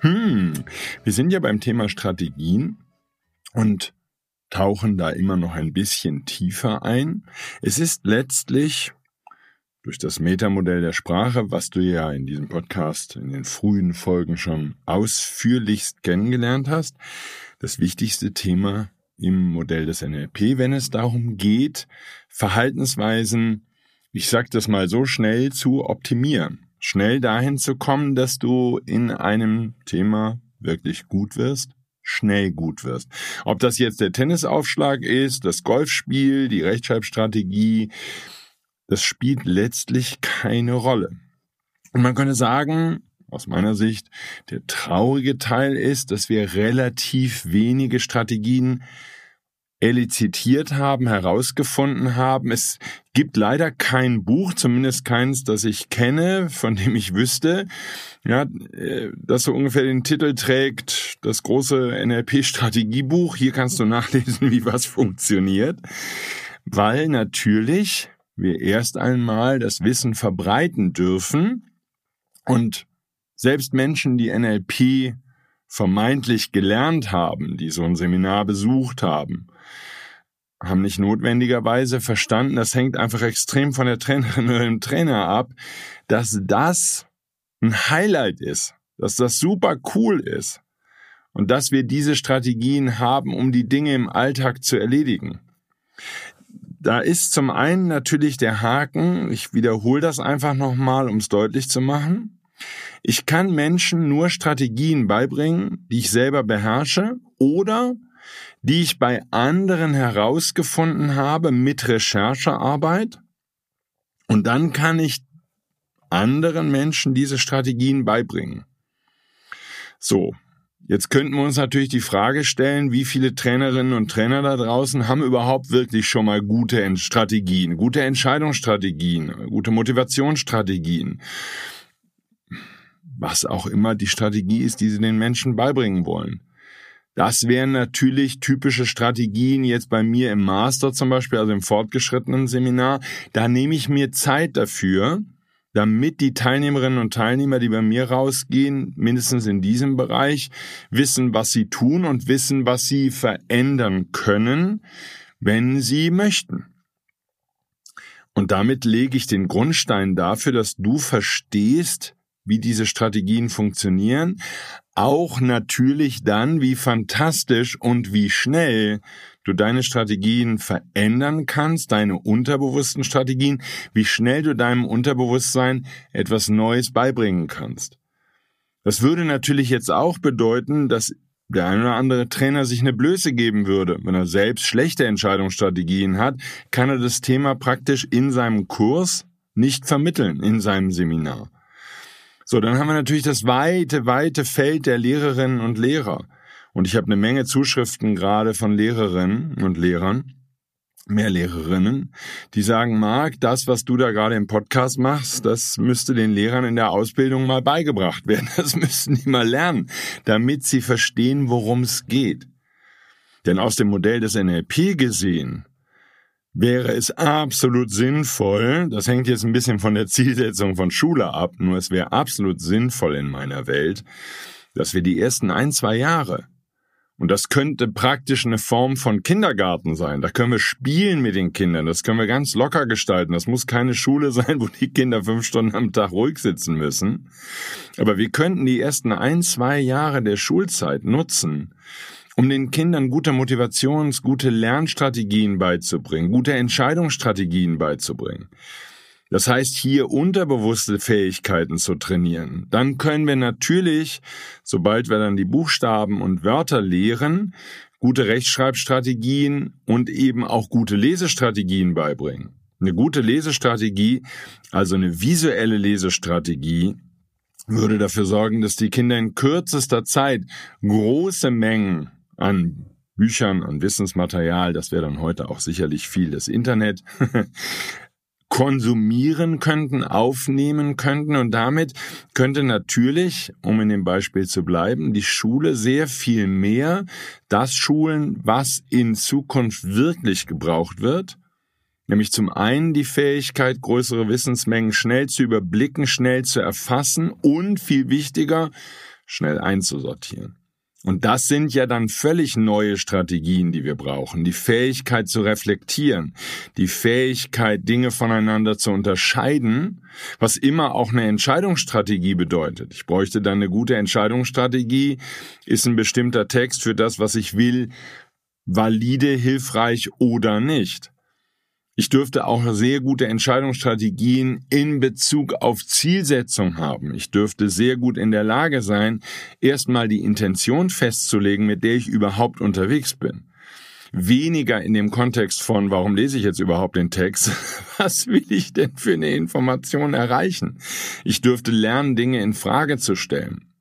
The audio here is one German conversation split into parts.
Hm, wir sind ja beim Thema Strategien und tauchen da immer noch ein bisschen tiefer ein. Es ist letztlich durch das Metamodell der Sprache, was du ja in diesem Podcast in den frühen Folgen schon ausführlichst kennengelernt hast, das wichtigste Thema im Modell des NLP, wenn es darum geht, Verhaltensweisen, ich sag das mal so schnell zu optimieren schnell dahin zu kommen, dass du in einem Thema wirklich gut wirst, schnell gut wirst. Ob das jetzt der Tennisaufschlag ist, das Golfspiel, die Rechtschreibstrategie, das spielt letztlich keine Rolle. Und man könnte sagen, aus meiner Sicht, der traurige Teil ist, dass wir relativ wenige Strategien elizitiert haben, herausgefunden haben. Es gibt leider kein Buch, zumindest keins, das ich kenne, von dem ich wüsste, ja, äh, das so ungefähr den Titel trägt, das große NLP-Strategiebuch. Hier kannst du nachlesen, wie was funktioniert. Weil natürlich wir erst einmal das Wissen verbreiten dürfen und selbst Menschen, die NLP vermeintlich gelernt haben, die so ein Seminar besucht haben, haben nicht notwendigerweise verstanden, das hängt einfach extrem von der Trainerin oder dem Trainer ab, dass das ein Highlight ist, dass das super cool ist und dass wir diese Strategien haben, um die Dinge im Alltag zu erledigen. Da ist zum einen natürlich der Haken, ich wiederhole das einfach nochmal, um es deutlich zu machen. Ich kann Menschen nur Strategien beibringen, die ich selber beherrsche oder die ich bei anderen herausgefunden habe mit Recherchearbeit. Und dann kann ich anderen Menschen diese Strategien beibringen. So, jetzt könnten wir uns natürlich die Frage stellen, wie viele Trainerinnen und Trainer da draußen haben überhaupt wirklich schon mal gute Strategien, gute Entscheidungsstrategien, gute Motivationsstrategien was auch immer die Strategie ist, die sie den Menschen beibringen wollen. Das wären natürlich typische Strategien jetzt bei mir im Master zum Beispiel, also im fortgeschrittenen Seminar. Da nehme ich mir Zeit dafür, damit die Teilnehmerinnen und Teilnehmer, die bei mir rausgehen, mindestens in diesem Bereich, wissen, was sie tun und wissen, was sie verändern können, wenn sie möchten. Und damit lege ich den Grundstein dafür, dass du verstehst, wie diese Strategien funktionieren, auch natürlich dann, wie fantastisch und wie schnell du deine Strategien verändern kannst, deine unterbewussten Strategien, wie schnell du deinem Unterbewusstsein etwas Neues beibringen kannst. Das würde natürlich jetzt auch bedeuten, dass der ein oder andere Trainer sich eine Blöße geben würde. Wenn er selbst schlechte Entscheidungsstrategien hat, kann er das Thema praktisch in seinem Kurs nicht vermitteln, in seinem Seminar. So, dann haben wir natürlich das weite, weite Feld der Lehrerinnen und Lehrer. Und ich habe eine Menge Zuschriften gerade von Lehrerinnen und Lehrern, mehr Lehrerinnen, die sagen, Marc, das, was du da gerade im Podcast machst, das müsste den Lehrern in der Ausbildung mal beigebracht werden. Das müssten die mal lernen, damit sie verstehen, worum es geht. Denn aus dem Modell des NLP gesehen wäre es absolut sinnvoll, das hängt jetzt ein bisschen von der Zielsetzung von Schule ab, nur es wäre absolut sinnvoll in meiner Welt, dass wir die ersten ein, zwei Jahre, und das könnte praktisch eine Form von Kindergarten sein, da können wir spielen mit den Kindern, das können wir ganz locker gestalten, das muss keine Schule sein, wo die Kinder fünf Stunden am Tag ruhig sitzen müssen, aber wir könnten die ersten ein, zwei Jahre der Schulzeit nutzen, um den Kindern gute Motivations-, gute Lernstrategien beizubringen, gute Entscheidungsstrategien beizubringen. Das heißt, hier unterbewusste Fähigkeiten zu trainieren. Dann können wir natürlich, sobald wir dann die Buchstaben und Wörter lehren, gute Rechtschreibstrategien und eben auch gute Lesestrategien beibringen. Eine gute Lesestrategie, also eine visuelle Lesestrategie, würde dafür sorgen, dass die Kinder in kürzester Zeit große Mengen an Büchern und Wissensmaterial, das wäre dann heute auch sicherlich viel das Internet, konsumieren könnten, aufnehmen könnten. Und damit könnte natürlich, um in dem Beispiel zu bleiben, die Schule sehr viel mehr das schulen, was in Zukunft wirklich gebraucht wird, nämlich zum einen die Fähigkeit, größere Wissensmengen schnell zu überblicken, schnell zu erfassen und viel wichtiger, schnell einzusortieren. Und das sind ja dann völlig neue Strategien, die wir brauchen. Die Fähigkeit zu reflektieren, die Fähigkeit, Dinge voneinander zu unterscheiden, was immer auch eine Entscheidungsstrategie bedeutet. Ich bräuchte dann eine gute Entscheidungsstrategie, ist ein bestimmter Text für das, was ich will, valide, hilfreich oder nicht. Ich dürfte auch sehr gute Entscheidungsstrategien in Bezug auf Zielsetzung haben. Ich dürfte sehr gut in der Lage sein, erstmal die Intention festzulegen, mit der ich überhaupt unterwegs bin. Weniger in dem Kontext von, warum lese ich jetzt überhaupt den Text? Was will ich denn für eine Information erreichen? Ich dürfte lernen, Dinge in Frage zu stellen.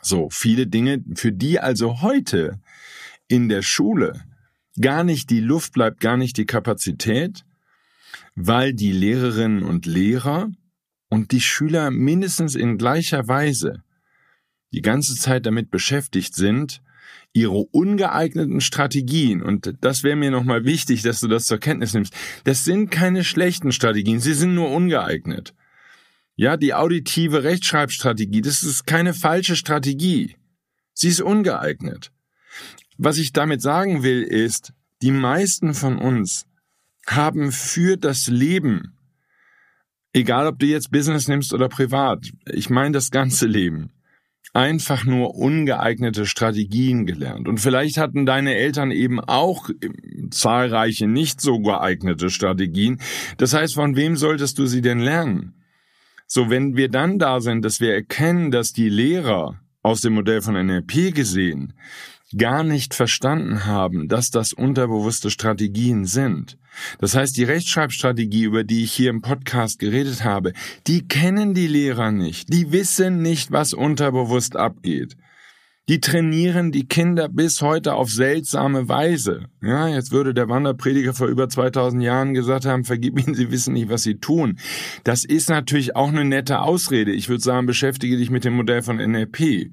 So, viele Dinge, für die also heute in der Schule gar nicht die Luft bleibt, gar nicht die Kapazität, weil die Lehrerinnen und Lehrer und die Schüler mindestens in gleicher Weise die ganze Zeit damit beschäftigt sind, ihre ungeeigneten Strategien, und das wäre mir nochmal wichtig, dass du das zur Kenntnis nimmst, das sind keine schlechten Strategien, sie sind nur ungeeignet. Ja, die auditive Rechtschreibstrategie, das ist keine falsche Strategie. Sie ist ungeeignet. Was ich damit sagen will, ist, die meisten von uns haben für das Leben, egal ob du jetzt Business nimmst oder privat, ich meine das ganze Leben, einfach nur ungeeignete Strategien gelernt. Und vielleicht hatten deine Eltern eben auch zahlreiche nicht so geeignete Strategien. Das heißt, von wem solltest du sie denn lernen? So, wenn wir dann da sind, dass wir erkennen, dass die Lehrer aus dem Modell von NLP gesehen gar nicht verstanden haben, dass das unterbewusste Strategien sind. Das heißt, die Rechtschreibstrategie, über die ich hier im Podcast geredet habe, die kennen die Lehrer nicht. Die wissen nicht, was unterbewusst abgeht. Die trainieren die Kinder bis heute auf seltsame Weise. Ja, jetzt würde der Wanderprediger vor über 2000 Jahren gesagt haben, vergib ihnen, sie wissen nicht, was sie tun. Das ist natürlich auch eine nette Ausrede. Ich würde sagen, beschäftige dich mit dem Modell von NLP,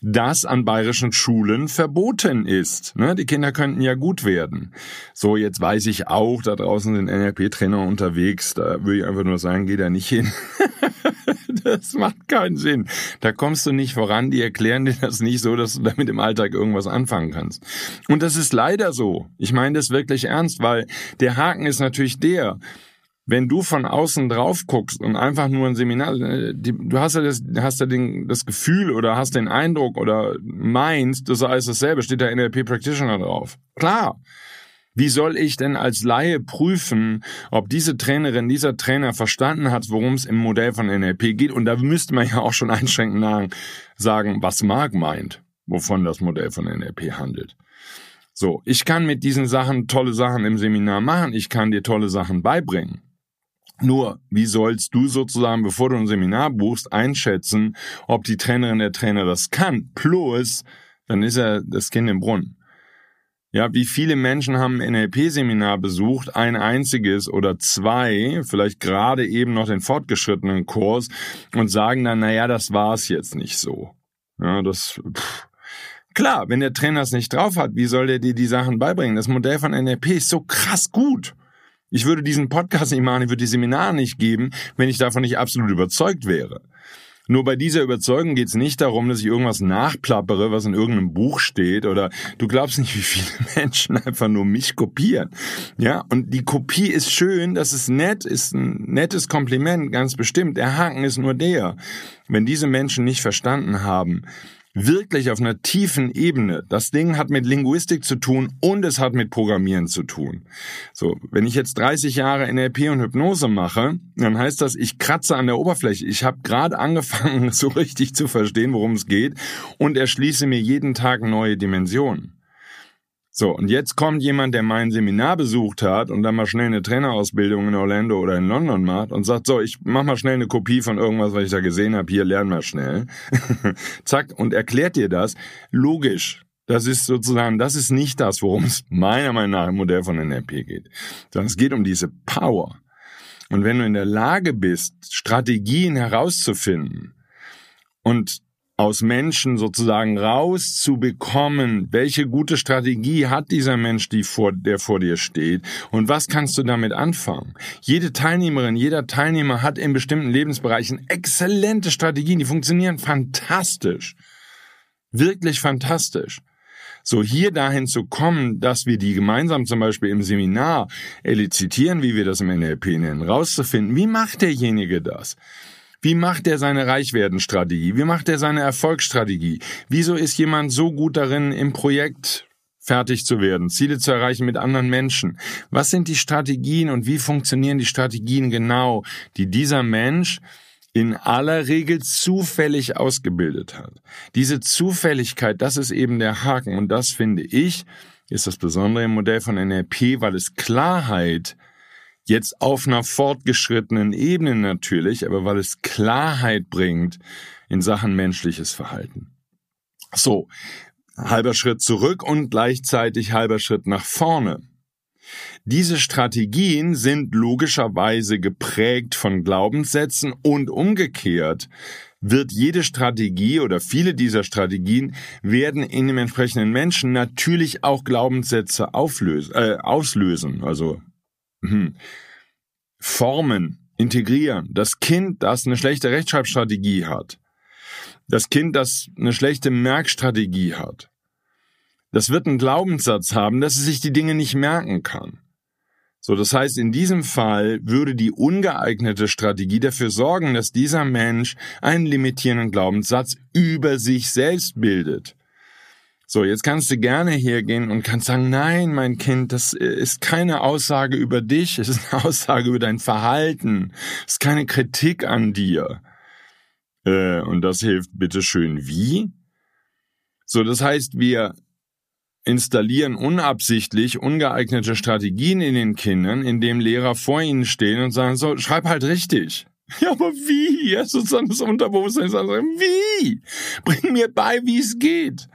das an bayerischen Schulen verboten ist. Ne? Die Kinder könnten ja gut werden. So, jetzt weiß ich auch, da draußen sind NLP-Trainer unterwegs. Da würde ich einfach nur sagen, geh da nicht hin. das macht keinen Sinn. Da kommst du nicht voran, die erklären dir das nicht so, dass du damit im Alltag irgendwas anfangen kannst. Und das ist leider so. Ich meine das wirklich ernst, weil der Haken ist natürlich der, wenn du von außen drauf guckst und einfach nur ein Seminar, äh, du hast ja das, hast ja den, das Gefühl oder hast den Eindruck oder meinst, das ist alles dasselbe, steht der NLP Practitioner drauf. Klar. Wie soll ich denn als Laie prüfen, ob diese Trainerin, dieser Trainer verstanden hat, worum es im Modell von NLP geht? Und da müsste man ja auch schon einschränkend sagen, was Marc meint, wovon das Modell von NLP handelt. So, ich kann mit diesen Sachen tolle Sachen im Seminar machen, ich kann dir tolle Sachen beibringen. Nur, wie sollst du sozusagen, bevor du ein Seminar buchst, einschätzen, ob die Trainerin der Trainer das kann? Plus, dann ist er das Kind im Brunnen. Ja, wie viele Menschen haben ein NLP-Seminar besucht, ein einziges oder zwei, vielleicht gerade eben noch den fortgeschrittenen Kurs und sagen dann, naja, das war's jetzt nicht so. Ja, das, pff. Klar, wenn der Trainer es nicht drauf hat, wie soll der dir die Sachen beibringen? Das Modell von NLP ist so krass gut. Ich würde diesen Podcast nicht machen, ich würde die Seminare nicht geben, wenn ich davon nicht absolut überzeugt wäre. Nur bei dieser Überzeugung geht es nicht darum, dass ich irgendwas nachplappere, was in irgendeinem Buch steht, oder du glaubst nicht, wie viele Menschen einfach nur mich kopieren. Ja, und die Kopie ist schön, das ist nett, ist ein nettes Kompliment, ganz bestimmt. Der Haken ist nur der. Wenn diese Menschen nicht verstanden haben, wirklich auf einer tiefen Ebene. Das Ding hat mit Linguistik zu tun und es hat mit Programmieren zu tun. So, wenn ich jetzt 30 Jahre NLP und Hypnose mache, dann heißt das, ich kratze an der Oberfläche. Ich habe gerade angefangen, so richtig zu verstehen, worum es geht und erschließe mir jeden Tag neue Dimensionen. So, und jetzt kommt jemand, der mein Seminar besucht hat und dann mal schnell eine Trainerausbildung in Orlando oder in London macht und sagt, so, ich mach mal schnell eine Kopie von irgendwas, was ich da gesehen habe, hier lernen wir schnell. Zack, und erklärt dir das. Logisch. Das ist sozusagen, das ist nicht das, worum es meiner Meinung nach im Modell von NLP geht. Sondern es geht um diese Power. Und wenn du in der Lage bist, Strategien herauszufinden und aus Menschen sozusagen rauszubekommen, welche gute Strategie hat dieser Mensch, die vor, der vor dir steht und was kannst du damit anfangen? Jede Teilnehmerin, jeder Teilnehmer hat in bestimmten Lebensbereichen exzellente Strategien, die funktionieren fantastisch. Wirklich fantastisch. So hier dahin zu kommen, dass wir die gemeinsam zum Beispiel im Seminar elizitieren, wie wir das im NLP nennen, rauszufinden, wie macht derjenige das? Wie macht er seine Reichwerdenstrategie? Wie macht er seine Erfolgsstrategie? Wieso ist jemand so gut darin, im Projekt fertig zu werden, Ziele zu erreichen mit anderen Menschen? Was sind die Strategien und wie funktionieren die Strategien genau, die dieser Mensch in aller Regel zufällig ausgebildet hat? Diese Zufälligkeit, das ist eben der Haken und das finde ich, ist das Besondere im Modell von NLP, weil es Klarheit Jetzt auf einer fortgeschrittenen Ebene natürlich, aber weil es Klarheit bringt in Sachen menschliches Verhalten. So, halber Schritt zurück und gleichzeitig halber Schritt nach vorne. Diese Strategien sind logischerweise geprägt von Glaubenssätzen und umgekehrt wird jede Strategie oder viele dieser Strategien werden in dem entsprechenden Menschen natürlich auch Glaubenssätze auflösen, äh, auslösen. Also hm, formen, integrieren. Das Kind, das eine schlechte Rechtschreibstrategie hat, das Kind, das eine schlechte Merkstrategie hat, das wird einen Glaubenssatz haben, dass es sich die Dinge nicht merken kann. So, das heißt, in diesem Fall würde die ungeeignete Strategie dafür sorgen, dass dieser Mensch einen limitierenden Glaubenssatz über sich selbst bildet. So, jetzt kannst du gerne hergehen und kannst sagen, nein, mein Kind, das ist keine Aussage über dich, es ist eine Aussage über dein Verhalten, es ist keine Kritik an dir. Äh, und das hilft bitteschön wie? So, das heißt, wir installieren unabsichtlich ungeeignete Strategien in den Kindern, indem Lehrer vor ihnen stehen und sagen, so, schreib halt richtig. Ja, aber wie? Ja, sozusagen das Unterbewusstsein sagt, wie? Bring mir bei, wie es geht.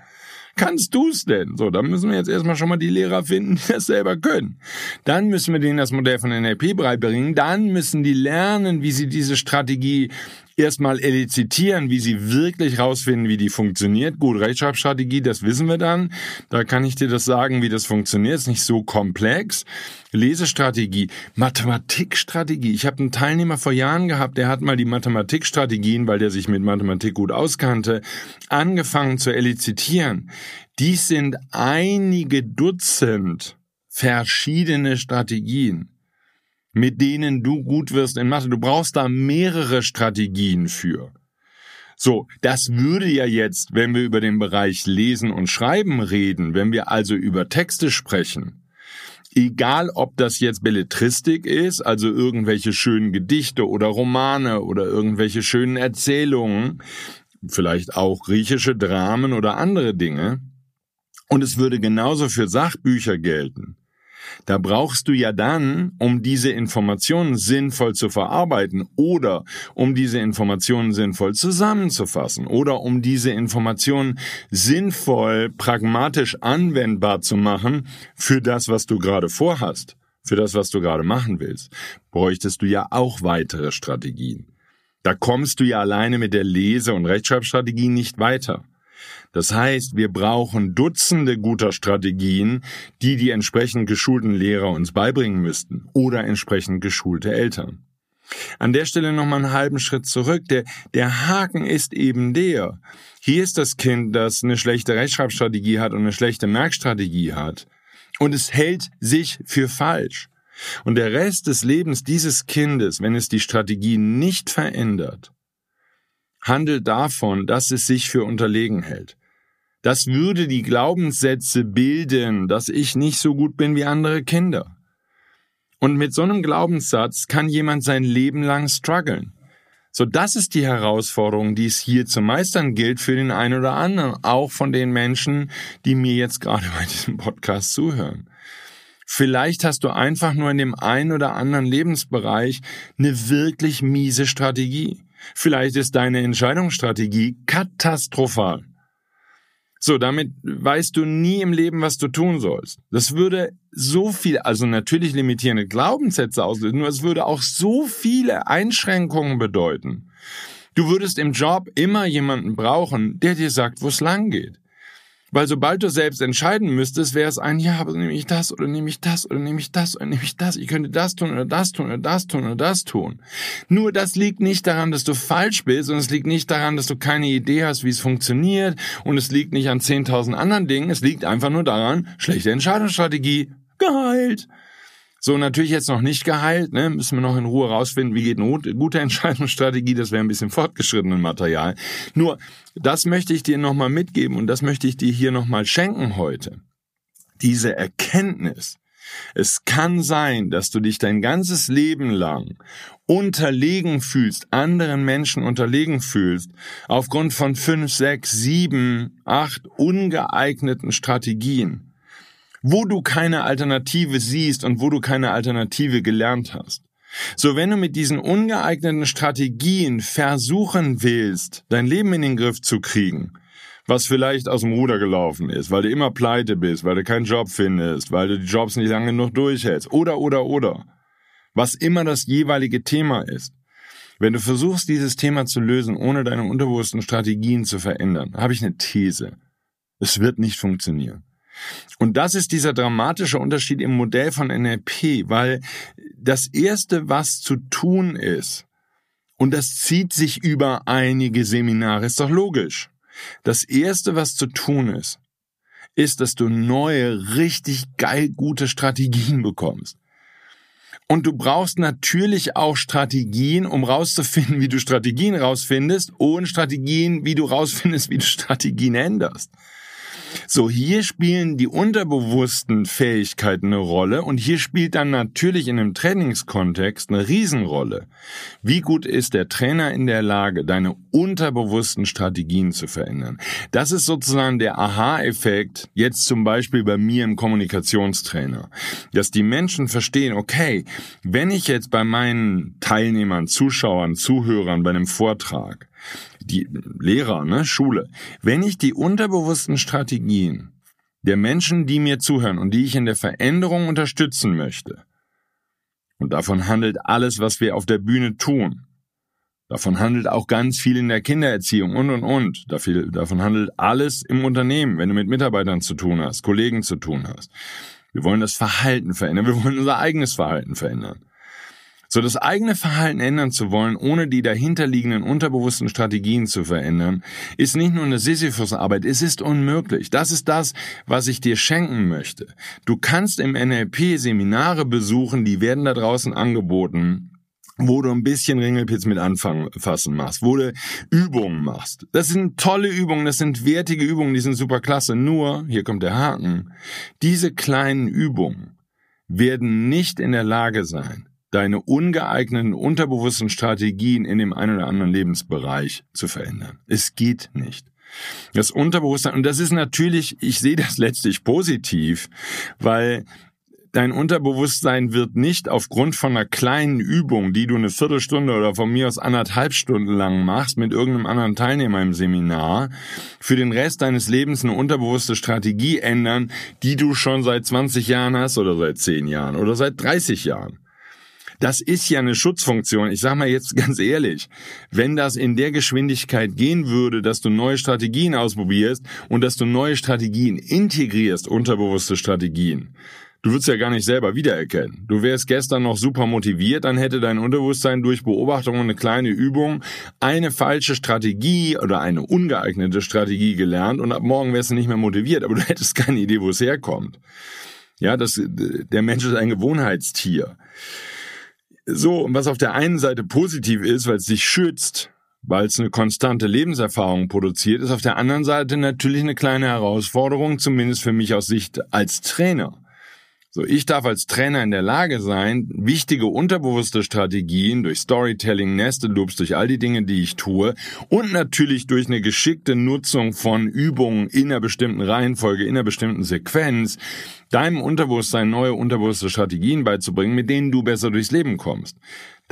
Kannst du's denn? So, dann müssen wir jetzt erstmal schon mal die Lehrer finden, die das selber können. Dann müssen wir denen das Modell von NLP beibringen. Dann müssen die lernen, wie sie diese Strategie erstmal elizitieren, wie sie wirklich rausfinden, wie die funktioniert. Gut, Rechtschreibstrategie, das wissen wir dann. Da kann ich dir das sagen, wie das funktioniert. Ist nicht so komplex. Lesestrategie, Mathematikstrategie. Ich habe einen Teilnehmer vor Jahren gehabt, der hat mal die Mathematikstrategien, weil der sich mit Mathematik gut auskannte, angefangen zu elizitieren. Dies sind einige Dutzend verschiedene Strategien mit denen du gut wirst in Mathe. Du brauchst da mehrere Strategien für. So, das würde ja jetzt, wenn wir über den Bereich Lesen und Schreiben reden, wenn wir also über Texte sprechen, egal ob das jetzt Belletristik ist, also irgendwelche schönen Gedichte oder Romane oder irgendwelche schönen Erzählungen, vielleicht auch griechische Dramen oder andere Dinge, und es würde genauso für Sachbücher gelten. Da brauchst du ja dann, um diese Informationen sinnvoll zu verarbeiten oder um diese Informationen sinnvoll zusammenzufassen oder um diese Informationen sinnvoll, pragmatisch anwendbar zu machen für das, was du gerade vorhast, für das, was du gerade machen willst, bräuchtest du ja auch weitere Strategien. Da kommst du ja alleine mit der Lese- und Rechtschreibstrategie nicht weiter. Das heißt, wir brauchen Dutzende guter Strategien, die die entsprechend geschulten Lehrer uns beibringen müssten oder entsprechend geschulte Eltern. An der Stelle nochmal einen halben Schritt zurück. Der, der Haken ist eben der. Hier ist das Kind, das eine schlechte Rechtschreibstrategie hat und eine schlechte Merkstrategie hat. Und es hält sich für falsch. Und der Rest des Lebens dieses Kindes, wenn es die Strategie nicht verändert, handelt davon, dass es sich für unterlegen hält. Das würde die Glaubenssätze bilden, dass ich nicht so gut bin wie andere Kinder. Und mit so einem Glaubenssatz kann jemand sein Leben lang strugglen. So, das ist die Herausforderung, die es hier zu meistern gilt für den einen oder anderen, auch von den Menschen, die mir jetzt gerade bei diesem Podcast zuhören. Vielleicht hast du einfach nur in dem einen oder anderen Lebensbereich eine wirklich miese Strategie. Vielleicht ist deine Entscheidungsstrategie katastrophal. So, damit weißt du nie im Leben, was du tun sollst. Das würde so viel, also natürlich limitierende Glaubenssätze auslösen, nur es würde auch so viele Einschränkungen bedeuten. Du würdest im Job immer jemanden brauchen, der dir sagt, wo es lang geht. Weil sobald du selbst entscheiden müsstest, wäre es ein, ja, aber nehme ich das oder nehme ich das oder nehme ich das oder nehme ich das. Ich könnte das tun oder das tun oder das tun oder das tun. Nur das liegt nicht daran, dass du falsch bist und es liegt nicht daran, dass du keine Idee hast, wie es funktioniert und es liegt nicht an 10.000 anderen Dingen. Es liegt einfach nur daran, schlechte Entscheidungsstrategie, geheilt. So, natürlich jetzt noch nicht geheilt, ne? müssen wir noch in Ruhe rausfinden, wie geht eine gute Entscheidungsstrategie, das wäre ein bisschen fortgeschrittenen Material. Nur, das möchte ich dir nochmal mitgeben und das möchte ich dir hier nochmal schenken heute. Diese Erkenntnis, es kann sein, dass du dich dein ganzes Leben lang unterlegen fühlst, anderen Menschen unterlegen fühlst, aufgrund von fünf, sechs, sieben, acht ungeeigneten Strategien wo du keine Alternative siehst und wo du keine Alternative gelernt hast. So, wenn du mit diesen ungeeigneten Strategien versuchen willst, dein Leben in den Griff zu kriegen, was vielleicht aus dem Ruder gelaufen ist, weil du immer pleite bist, weil du keinen Job findest, weil du die Jobs nicht lange genug durchhältst, oder, oder, oder, was immer das jeweilige Thema ist. Wenn du versuchst, dieses Thema zu lösen, ohne deine unterbewussten Strategien zu verändern, habe ich eine These. Es wird nicht funktionieren. Und das ist dieser dramatische Unterschied im Modell von NLP, weil das Erste, was zu tun ist, und das zieht sich über einige Seminare, ist doch logisch. Das Erste, was zu tun ist, ist, dass du neue, richtig geil gute Strategien bekommst. Und du brauchst natürlich auch Strategien, um rauszufinden, wie du Strategien rausfindest und Strategien, wie du rausfindest, wie du Strategien änderst. So, hier spielen die unterbewussten Fähigkeiten eine Rolle und hier spielt dann natürlich in einem Trainingskontext eine Riesenrolle. Wie gut ist der Trainer in der Lage, deine unterbewussten Strategien zu verändern? Das ist sozusagen der Aha-Effekt, jetzt zum Beispiel bei mir im Kommunikationstrainer, dass die Menschen verstehen, okay, wenn ich jetzt bei meinen Teilnehmern, Zuschauern, Zuhörern bei einem Vortrag die Lehrer, ne, Schule, wenn ich die unterbewussten Strategien der Menschen, die mir zuhören und die ich in der Veränderung unterstützen möchte, und davon handelt alles, was wir auf der Bühne tun, Davon handelt auch ganz viel in der Kindererziehung und und und. Davon handelt alles im Unternehmen, wenn du mit Mitarbeitern zu tun hast, Kollegen zu tun hast. Wir wollen das Verhalten verändern, wir wollen unser eigenes Verhalten verändern. So das eigene Verhalten ändern zu wollen, ohne die dahinterliegenden unterbewussten Strategien zu verändern, ist nicht nur eine Sisyphus-Arbeit, es ist unmöglich. Das ist das, was ich dir schenken möchte. Du kannst im NLP Seminare besuchen, die werden da draußen angeboten wo du ein bisschen Ringelpitz mit anfassen machst, wo du Übungen machst. Das sind tolle Übungen, das sind wertige Übungen, die sind super klasse. Nur, hier kommt der Haken, diese kleinen Übungen werden nicht in der Lage sein, deine ungeeigneten, unterbewussten Strategien in dem einen oder anderen Lebensbereich zu verändern. Es geht nicht. Das Unterbewusstsein, und das ist natürlich, ich sehe das letztlich positiv, weil dein Unterbewusstsein wird nicht aufgrund von einer kleinen Übung, die du eine Viertelstunde oder von mir aus anderthalb Stunden lang machst mit irgendeinem anderen Teilnehmer im Seminar, für den Rest deines Lebens eine unterbewusste Strategie ändern, die du schon seit 20 Jahren hast oder seit 10 Jahren oder seit 30 Jahren. Das ist ja eine Schutzfunktion. Ich sage mal jetzt ganz ehrlich, wenn das in der Geschwindigkeit gehen würde, dass du neue Strategien ausprobierst und dass du neue Strategien integrierst, unterbewusste Strategien, Du würdest ja gar nicht selber wiedererkennen. Du wärst gestern noch super motiviert, dann hätte dein Unterbewusstsein durch Beobachtung und eine kleine Übung eine falsche Strategie oder eine ungeeignete Strategie gelernt und ab morgen wärst du nicht mehr motiviert, aber du hättest keine Idee, wo es herkommt. Ja, das, der Mensch ist ein Gewohnheitstier. So, und was auf der einen Seite positiv ist, weil es dich schützt, weil es eine konstante Lebenserfahrung produziert, ist auf der anderen Seite natürlich eine kleine Herausforderung, zumindest für mich aus Sicht als Trainer. So, ich darf als Trainer in der Lage sein, wichtige unterbewusste Strategien durch Storytelling, Nested Loops, durch all die Dinge, die ich tue und natürlich durch eine geschickte Nutzung von Übungen in einer bestimmten Reihenfolge, in einer bestimmten Sequenz, deinem Unterbewusstsein neue unterbewusste Strategien beizubringen, mit denen du besser durchs Leben kommst.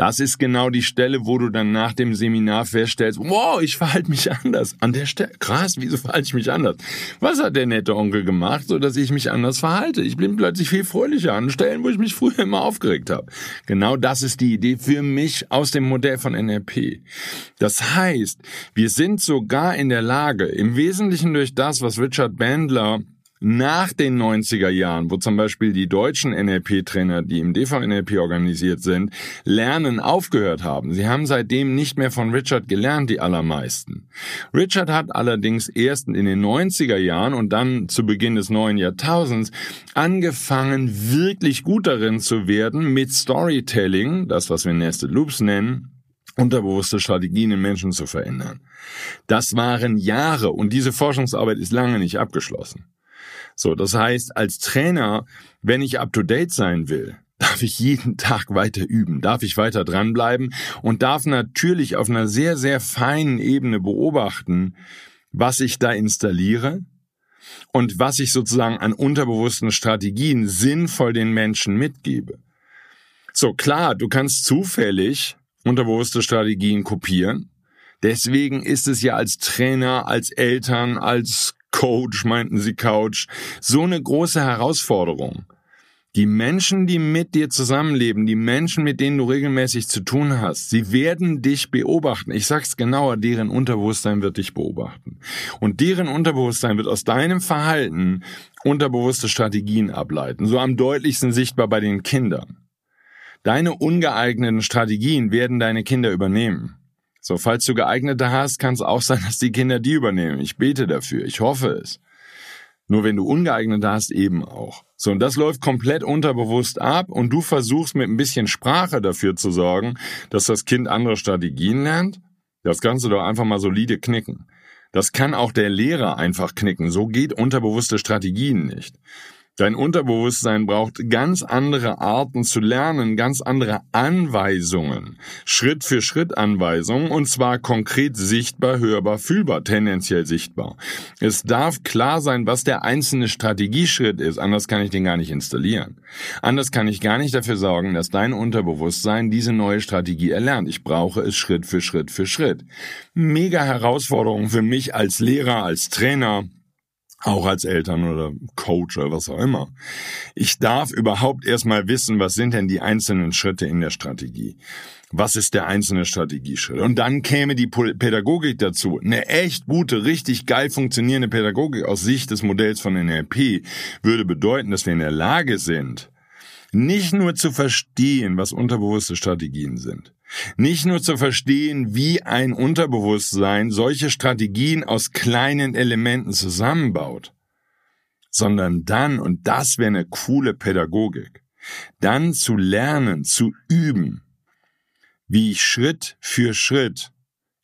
Das ist genau die Stelle, wo du dann nach dem Seminar feststellst, wow, ich verhalte mich anders. An der Stelle, krass, wieso verhalte ich mich anders? Was hat der nette Onkel gemacht, so dass ich mich anders verhalte? Ich bin plötzlich viel fröhlicher an Stellen, wo ich mich früher immer aufgeregt habe. Genau das ist die Idee für mich aus dem Modell von NLP. Das heißt, wir sind sogar in der Lage, im Wesentlichen durch das, was Richard Bandler nach den 90er Jahren, wo zum Beispiel die deutschen NLP-Trainer, die im DVNLP organisiert sind, Lernen aufgehört haben. Sie haben seitdem nicht mehr von Richard gelernt, die allermeisten. Richard hat allerdings erst in den 90er Jahren und dann zu Beginn des neuen Jahrtausends angefangen, wirklich gut darin zu werden, mit Storytelling, das was wir Nested Loops nennen, unterbewusste Strategien in Menschen zu verändern. Das waren Jahre und diese Forschungsarbeit ist lange nicht abgeschlossen. So, das heißt, als Trainer, wenn ich up to date sein will, darf ich jeden Tag weiter üben, darf ich weiter dranbleiben und darf natürlich auf einer sehr, sehr feinen Ebene beobachten, was ich da installiere und was ich sozusagen an unterbewussten Strategien sinnvoll den Menschen mitgebe. So klar, du kannst zufällig unterbewusste Strategien kopieren. Deswegen ist es ja als Trainer, als Eltern, als Coach, meinten sie Couch. So eine große Herausforderung. Die Menschen, die mit dir zusammenleben, die Menschen, mit denen du regelmäßig zu tun hast, sie werden dich beobachten. Ich sag's genauer, deren Unterbewusstsein wird dich beobachten. Und deren Unterbewusstsein wird aus deinem Verhalten unterbewusste Strategien ableiten. So am deutlichsten sichtbar bei den Kindern. Deine ungeeigneten Strategien werden deine Kinder übernehmen. So, falls du geeignete hast, kann es auch sein, dass die Kinder die übernehmen. Ich bete dafür. Ich hoffe es. Nur wenn du ungeeignete hast, eben auch. So, und das läuft komplett unterbewusst ab und du versuchst mit ein bisschen Sprache dafür zu sorgen, dass das Kind andere Strategien lernt. Das kannst du doch einfach mal solide knicken. Das kann auch der Lehrer einfach knicken. So geht unterbewusste Strategien nicht. Dein Unterbewusstsein braucht ganz andere Arten zu lernen, ganz andere Anweisungen, Schritt für Schritt Anweisungen und zwar konkret sichtbar, hörbar, fühlbar, tendenziell sichtbar. Es darf klar sein, was der einzelne Strategieschritt ist, anders kann ich den gar nicht installieren. Anders kann ich gar nicht dafür sorgen, dass dein Unterbewusstsein diese neue Strategie erlernt. Ich brauche es Schritt für Schritt für Schritt. Mega Herausforderung für mich als Lehrer, als Trainer, auch als Eltern oder Coach oder was auch immer. Ich darf überhaupt erstmal wissen, was sind denn die einzelnen Schritte in der Strategie. Was ist der einzelne Strategieschritt? Und dann käme die Pädagogik dazu. Eine echt gute, richtig geil funktionierende Pädagogik aus Sicht des Modells von NLP würde bedeuten, dass wir in der Lage sind, nicht nur zu verstehen, was unterbewusste Strategien sind, nicht nur zu verstehen, wie ein Unterbewusstsein solche Strategien aus kleinen Elementen zusammenbaut, sondern dann, und das wäre eine coole Pädagogik, dann zu lernen, zu üben, wie ich Schritt für Schritt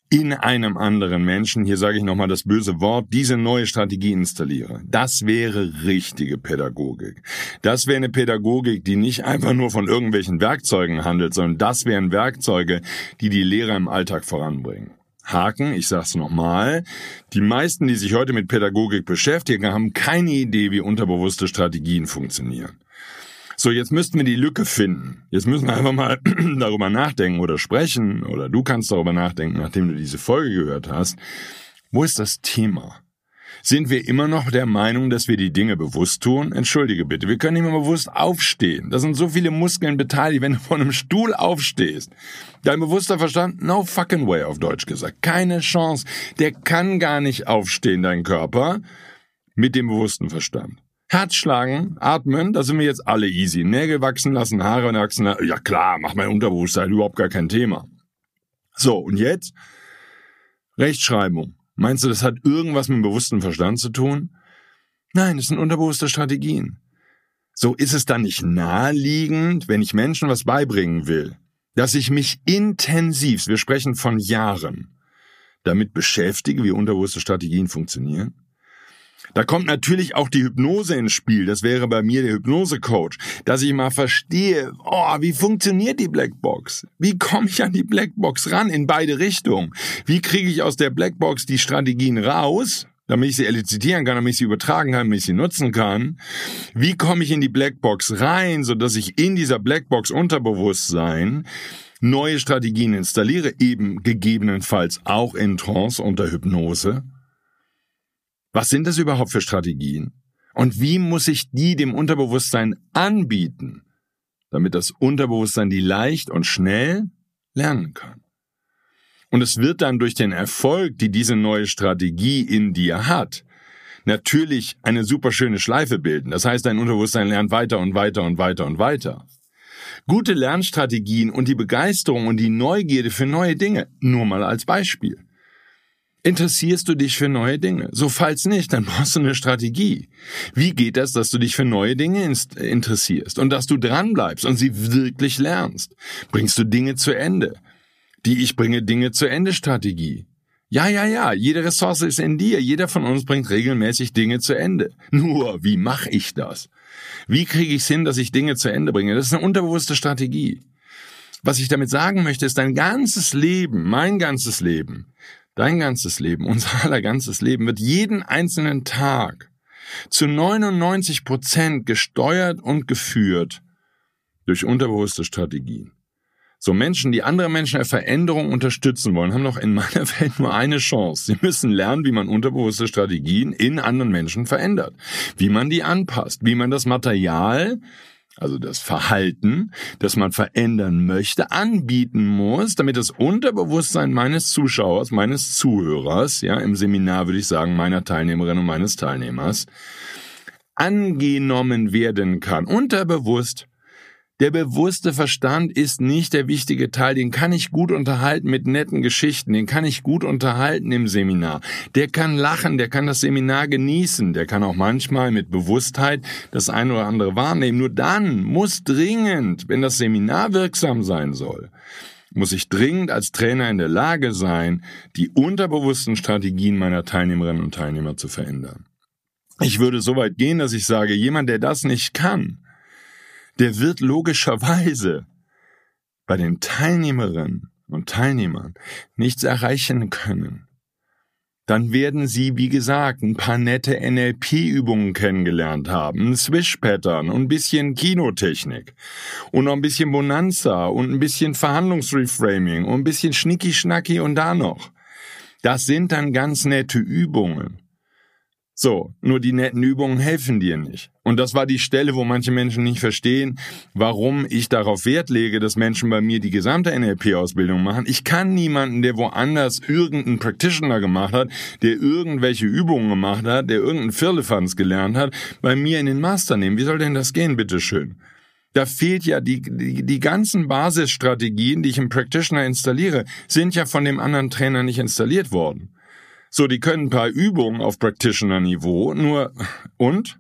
in einem anderen Menschen, hier sage ich nochmal das böse Wort, diese neue Strategie installiere. Das wäre richtige Pädagogik. Das wäre eine Pädagogik, die nicht einfach nur von irgendwelchen Werkzeugen handelt, sondern das wären Werkzeuge, die die Lehrer im Alltag voranbringen. Haken, ich sag's nochmal, die meisten, die sich heute mit Pädagogik beschäftigen, haben keine Idee, wie unterbewusste Strategien funktionieren. So, jetzt müssten wir die Lücke finden. Jetzt müssen wir einfach mal darüber nachdenken oder sprechen oder du kannst darüber nachdenken, nachdem du diese Folge gehört hast. Wo ist das Thema? Sind wir immer noch der Meinung, dass wir die Dinge bewusst tun? Entschuldige bitte, wir können immer bewusst aufstehen. Da sind so viele Muskeln beteiligt, wenn du von einem Stuhl aufstehst. Dein bewusster Verstand, no fucking way auf Deutsch gesagt. Keine Chance. Der kann gar nicht aufstehen, dein Körper, mit dem bewussten Verstand. Herzschlagen, atmen, da sind wir jetzt alle easy. Nägel wachsen lassen, Haare wachsen lassen. Ja klar, mach mein Unterbewusstsein überhaupt gar kein Thema. So, und jetzt? Rechtschreibung. Meinst du, das hat irgendwas mit dem bewussten Verstand zu tun? Nein, das sind unterbewusste Strategien. So ist es dann nicht naheliegend, wenn ich Menschen was beibringen will, dass ich mich intensiv, wir sprechen von Jahren, damit beschäftige, wie unterbewusste Strategien funktionieren? Da kommt natürlich auch die Hypnose ins Spiel. Das wäre bei mir der Hypnose-Coach, dass ich mal verstehe, oh, wie funktioniert die Blackbox? Wie komme ich an die Blackbox ran in beide Richtungen? Wie kriege ich aus der Blackbox die Strategien raus? damit ich sie elizitieren kann, damit ich sie übertragen kann, damit ich sie nutzen kann. Wie komme ich in die Blackbox rein, so dass ich in dieser Blackbox Unterbewusstsein neue Strategien installiere, eben gegebenenfalls auch in Trance unter Hypnose? Was sind das überhaupt für Strategien? Und wie muss ich die dem Unterbewusstsein anbieten, damit das Unterbewusstsein die leicht und schnell lernen kann? Und es wird dann durch den Erfolg, die diese neue Strategie in dir hat, natürlich eine super schöne Schleife bilden. Das heißt, dein Unterbewusstsein lernt weiter und weiter und weiter und weiter. Gute Lernstrategien und die Begeisterung und die Neugierde für neue Dinge, nur mal als Beispiel. Interessierst du dich für neue Dinge? So falls nicht, dann brauchst du eine Strategie. Wie geht das, dass du dich für neue Dinge interessierst und dass du dranbleibst und sie wirklich lernst? Bringst du Dinge zu Ende? Die Ich bringe Dinge zu Ende Strategie. Ja, ja, ja, jede Ressource ist in dir. Jeder von uns bringt regelmäßig Dinge zu Ende. Nur, wie mache ich das? Wie kriege ich es hin, dass ich Dinge zu Ende bringe? Das ist eine unterbewusste Strategie. Was ich damit sagen möchte, ist dein ganzes Leben, mein ganzes Leben, Dein ganzes Leben, unser aller ganzes Leben wird jeden einzelnen Tag zu 99 Prozent gesteuert und geführt durch unterbewusste Strategien. So Menschen, die andere Menschen in Veränderung unterstützen wollen, haben noch in meiner Welt nur eine Chance. Sie müssen lernen, wie man unterbewusste Strategien in anderen Menschen verändert, wie man die anpasst, wie man das Material also das Verhalten, das man verändern möchte, anbieten muss, damit das Unterbewusstsein meines Zuschauers, meines Zuhörers, ja, im Seminar würde ich sagen, meiner Teilnehmerin und meines Teilnehmers, angenommen werden kann, unterbewusst der bewusste Verstand ist nicht der wichtige Teil, den kann ich gut unterhalten mit netten Geschichten, den kann ich gut unterhalten im Seminar. Der kann lachen, der kann das Seminar genießen, der kann auch manchmal mit Bewusstheit das eine oder andere wahrnehmen. Nur dann muss dringend, wenn das Seminar wirksam sein soll, muss ich dringend als Trainer in der Lage sein, die unterbewussten Strategien meiner Teilnehmerinnen und Teilnehmer zu verändern. Ich würde so weit gehen, dass ich sage, jemand, der das nicht kann, der wird logischerweise bei den Teilnehmerinnen und Teilnehmern nichts erreichen können. Dann werden sie, wie gesagt, ein paar nette NLP-Übungen kennengelernt haben, ein Swish-Pattern und ein bisschen Kinotechnik und noch ein bisschen Bonanza und ein bisschen Verhandlungsreframing und ein bisschen Schnicki-Schnacki und da noch. Das sind dann ganz nette Übungen. So, nur die netten Übungen helfen dir nicht. Und das war die Stelle, wo manche Menschen nicht verstehen, warum ich darauf Wert lege, dass Menschen bei mir die gesamte NLP-Ausbildung machen. Ich kann niemanden, der woanders irgendeinen Practitioner gemacht hat, der irgendwelche Übungen gemacht hat, der irgendeinen Firlefanz gelernt hat, bei mir in den Master nehmen. Wie soll denn das gehen, bitteschön? Da fehlt ja die, die, die ganzen Basisstrategien, die ich im Practitioner installiere, sind ja von dem anderen Trainer nicht installiert worden. So, die können ein paar Übungen auf Practitioner-Niveau, nur und?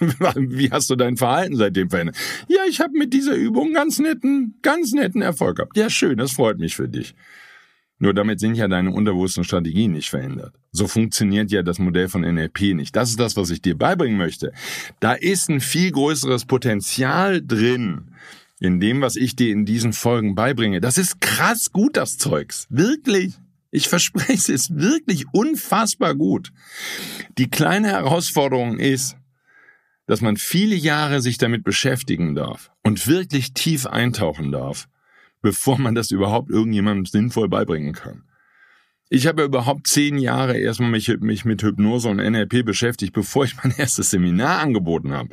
Wie hast du dein Verhalten seitdem verändert? Ja, ich habe mit dieser Übung ganz netten, ganz netten Erfolg gehabt. Ja, schön, das freut mich für dich. Nur damit sind ja deine unterbewussten Strategien nicht verändert. So funktioniert ja das Modell von NLP nicht. Das ist das, was ich dir beibringen möchte. Da ist ein viel größeres Potenzial drin in dem, was ich dir in diesen Folgen beibringe. Das ist krass gut, das Zeugs. Wirklich. Ich verspreche es ist wirklich unfassbar gut. Die kleine Herausforderung ist, dass man viele Jahre sich damit beschäftigen darf und wirklich tief eintauchen darf, bevor man das überhaupt irgendjemandem sinnvoll beibringen kann. Ich habe überhaupt zehn Jahre erstmal mich, mich mit Hypnose und NLP beschäftigt, bevor ich mein erstes Seminar angeboten habe.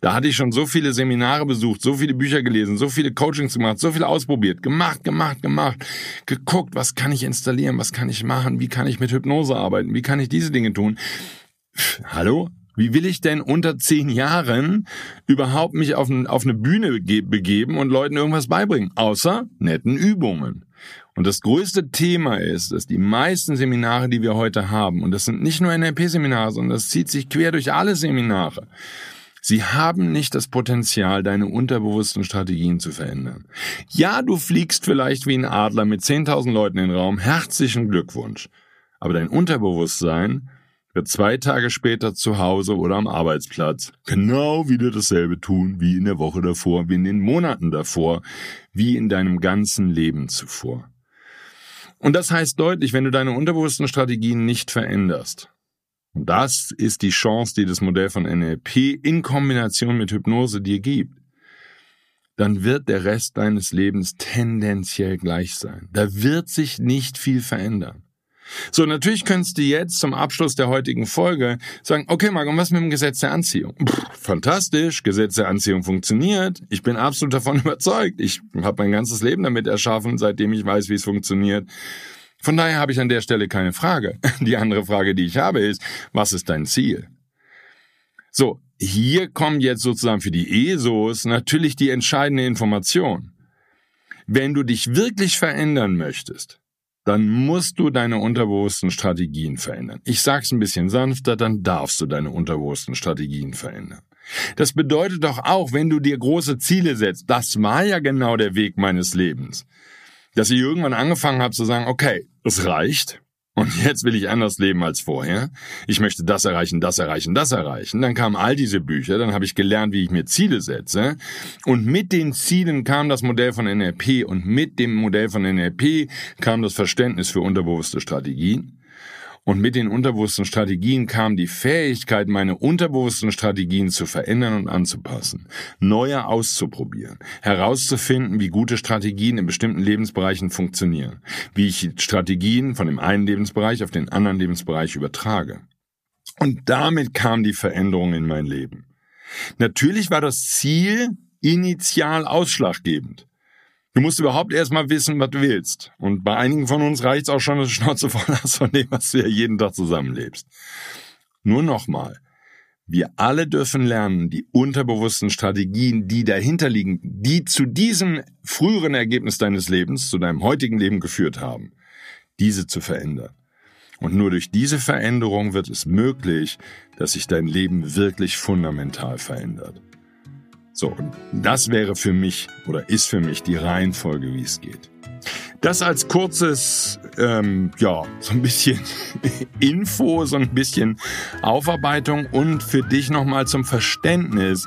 Da hatte ich schon so viele Seminare besucht, so viele Bücher gelesen, so viele Coachings gemacht, so viel ausprobiert, gemacht, gemacht, gemacht, geguckt, was kann ich installieren, was kann ich machen, wie kann ich mit Hypnose arbeiten, wie kann ich diese Dinge tun. Hallo? Wie will ich denn unter zehn Jahren überhaupt mich auf, auf eine Bühne begeben und Leuten irgendwas beibringen? Außer netten Übungen. Und das größte Thema ist, dass die meisten Seminare, die wir heute haben, und das sind nicht nur NLP-Seminare, sondern das zieht sich quer durch alle Seminare, Sie haben nicht das Potenzial, deine unterbewussten Strategien zu verändern. Ja, du fliegst vielleicht wie ein Adler mit 10.000 Leuten in den Raum. Herzlichen Glückwunsch. Aber dein Unterbewusstsein wird zwei Tage später zu Hause oder am Arbeitsplatz genau wieder dasselbe tun wie in der Woche davor, wie in den Monaten davor, wie in deinem ganzen Leben zuvor. Und das heißt deutlich, wenn du deine unterbewussten Strategien nicht veränderst, und das ist die Chance, die das Modell von NLP in Kombination mit Hypnose dir gibt, dann wird der Rest deines Lebens tendenziell gleich sein. Da wird sich nicht viel verändern. So, natürlich könntest du jetzt zum Abschluss der heutigen Folge sagen, okay, Marc, und was mit dem Gesetz der Anziehung? Pff, fantastisch, Gesetz der Anziehung funktioniert. Ich bin absolut davon überzeugt. Ich habe mein ganzes Leben damit erschaffen, seitdem ich weiß, wie es funktioniert. Von daher habe ich an der Stelle keine Frage. Die andere Frage, die ich habe, ist, was ist dein Ziel? So, hier kommt jetzt sozusagen für die ESOs natürlich die entscheidende Information. Wenn du dich wirklich verändern möchtest, dann musst du deine unterbewussten Strategien verändern. Ich sag's ein bisschen sanfter, dann darfst du deine unterbewussten Strategien verändern. Das bedeutet doch auch, wenn du dir große Ziele setzt, das war ja genau der Weg meines Lebens, dass ich irgendwann angefangen habe zu sagen, okay, es reicht, und jetzt will ich anders leben als vorher. Ich möchte das erreichen, das erreichen, das erreichen. Dann kamen all diese Bücher, dann habe ich gelernt, wie ich mir Ziele setze. Und mit den Zielen kam das Modell von NLP und mit dem Modell von NLP kam das Verständnis für unterbewusste Strategien. Und mit den unterbewussten Strategien kam die Fähigkeit, meine unterbewussten Strategien zu verändern und anzupassen, neue auszuprobieren, herauszufinden, wie gute Strategien in bestimmten Lebensbereichen funktionieren, wie ich Strategien von dem einen Lebensbereich auf den anderen Lebensbereich übertrage. Und damit kam die Veränderung in mein Leben. Natürlich war das Ziel initial ausschlaggebend. Du musst überhaupt erstmal wissen, was du willst. Und bei einigen von uns reicht's auch schon, dass du Schnauze voll hast von dem, was du ja jeden Tag zusammenlebst. Nur nochmal. Wir alle dürfen lernen, die unterbewussten Strategien, die dahinter liegen, die zu diesem früheren Ergebnis deines Lebens, zu deinem heutigen Leben geführt haben, diese zu verändern. Und nur durch diese Veränderung wird es möglich, dass sich dein Leben wirklich fundamental verändert. So, und das wäre für mich oder ist für mich die Reihenfolge, wie es geht. Das als kurzes, ähm, ja, so ein bisschen Info, so ein bisschen Aufarbeitung und für dich nochmal zum Verständnis,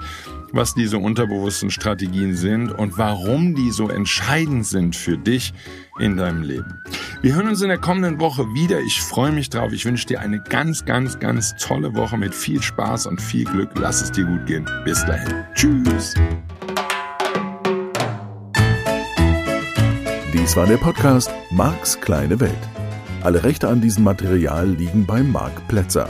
was diese unterbewussten Strategien sind und warum die so entscheidend sind für dich in deinem Leben. Wir hören uns in der kommenden Woche wieder. Ich freue mich drauf. Ich wünsche dir eine ganz, ganz, ganz tolle Woche mit viel Spaß und viel Glück. Lass es dir gut gehen. Bis dahin. Tschüss. Dies war der Podcast Marks kleine Welt. Alle Rechte an diesem Material liegen bei Marc Plätzer.